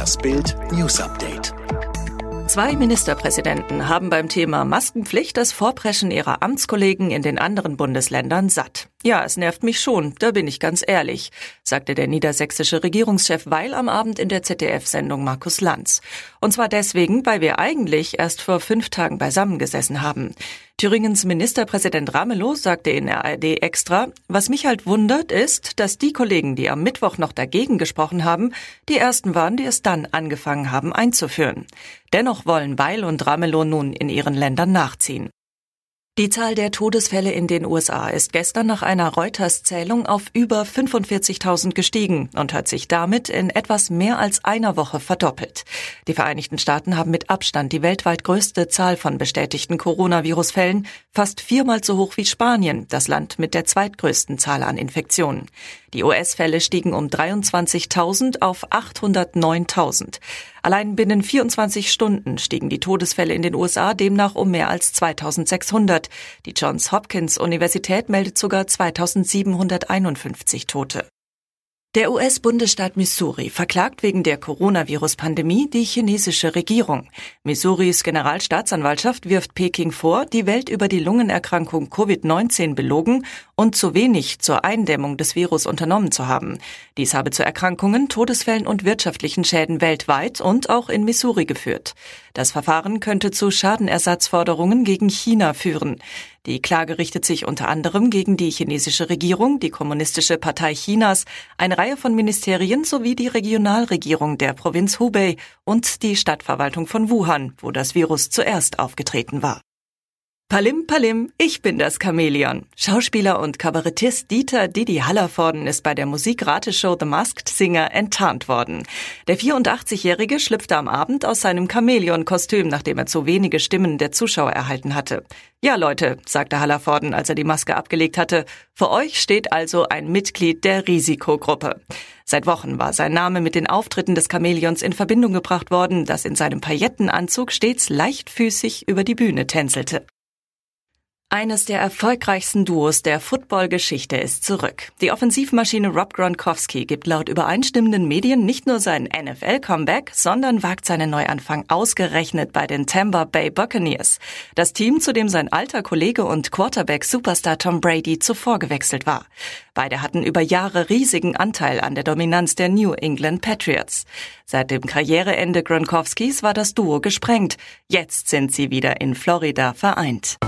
Das Bild News Update. Zwei Ministerpräsidenten haben beim Thema Maskenpflicht das Vorpreschen ihrer Amtskollegen in den anderen Bundesländern satt. Ja, es nervt mich schon, da bin ich ganz ehrlich, sagte der niedersächsische Regierungschef Weil am Abend in der ZDF-Sendung Markus Lanz. Und zwar deswegen, weil wir eigentlich erst vor fünf Tagen beisammengesessen haben. Thüringens Ministerpräsident Ramelow sagte in ARD extra, was mich halt wundert ist, dass die Kollegen, die am Mittwoch noch dagegen gesprochen haben, die ersten waren, die es dann angefangen haben einzuführen. Dennoch wollen Weil und Ramelow nun in ihren Ländern nachziehen. Die Zahl der Todesfälle in den USA ist gestern nach einer Reuters-Zählung auf über 45.000 gestiegen und hat sich damit in etwas mehr als einer Woche verdoppelt. Die Vereinigten Staaten haben mit Abstand die weltweit größte Zahl von bestätigten Coronavirus-Fällen, fast viermal so hoch wie Spanien, das Land mit der zweitgrößten Zahl an Infektionen. Die US-Fälle stiegen um 23.000 auf 809.000. Allein binnen 24 Stunden stiegen die Todesfälle in den USA demnach um mehr als 2600. Die Johns Hopkins Universität meldet sogar 2751 Tote. Der US-Bundesstaat Missouri verklagt wegen der Coronavirus-Pandemie die chinesische Regierung. Missouris Generalstaatsanwaltschaft wirft Peking vor, die Welt über die Lungenerkrankung Covid-19 belogen und zu wenig zur Eindämmung des Virus unternommen zu haben. Dies habe zu Erkrankungen, Todesfällen und wirtschaftlichen Schäden weltweit und auch in Missouri geführt. Das Verfahren könnte zu Schadenersatzforderungen gegen China führen. Die Klage richtet sich unter anderem gegen die chinesische Regierung, die Kommunistische Partei Chinas, eine Reihe von Ministerien sowie die Regionalregierung der Provinz Hubei und die Stadtverwaltung von Wuhan, wo das Virus zuerst aufgetreten war. Palim Palim, ich bin das Chamäleon. Schauspieler und Kabarettist Dieter Didi Hallervorden ist bei der Musikrateshow The Masked Singer enttarnt worden. Der 84-Jährige schlüpfte am Abend aus seinem Chamäleon-Kostüm, nachdem er zu wenige Stimmen der Zuschauer erhalten hatte. Ja, Leute, sagte Hallervorden, als er die Maske abgelegt hatte, für euch steht also ein Mitglied der Risikogruppe. Seit Wochen war sein Name mit den Auftritten des Chamäleons in Verbindung gebracht worden, das in seinem Paillettenanzug stets leichtfüßig über die Bühne tänzelte. Eines der erfolgreichsten Duos der Football-Geschichte ist zurück. Die Offensivmaschine Rob Gronkowski gibt laut übereinstimmenden Medien nicht nur sein NFL-Comeback, sondern wagt seinen Neuanfang ausgerechnet bei den Tampa Bay Buccaneers. Das Team, zu dem sein alter Kollege und Quarterback-Superstar Tom Brady zuvor gewechselt war. Beide hatten über Jahre riesigen Anteil an der Dominanz der New England Patriots. Seit dem Karriereende Gronkowskis war das Duo gesprengt. Jetzt sind sie wieder in Florida vereint.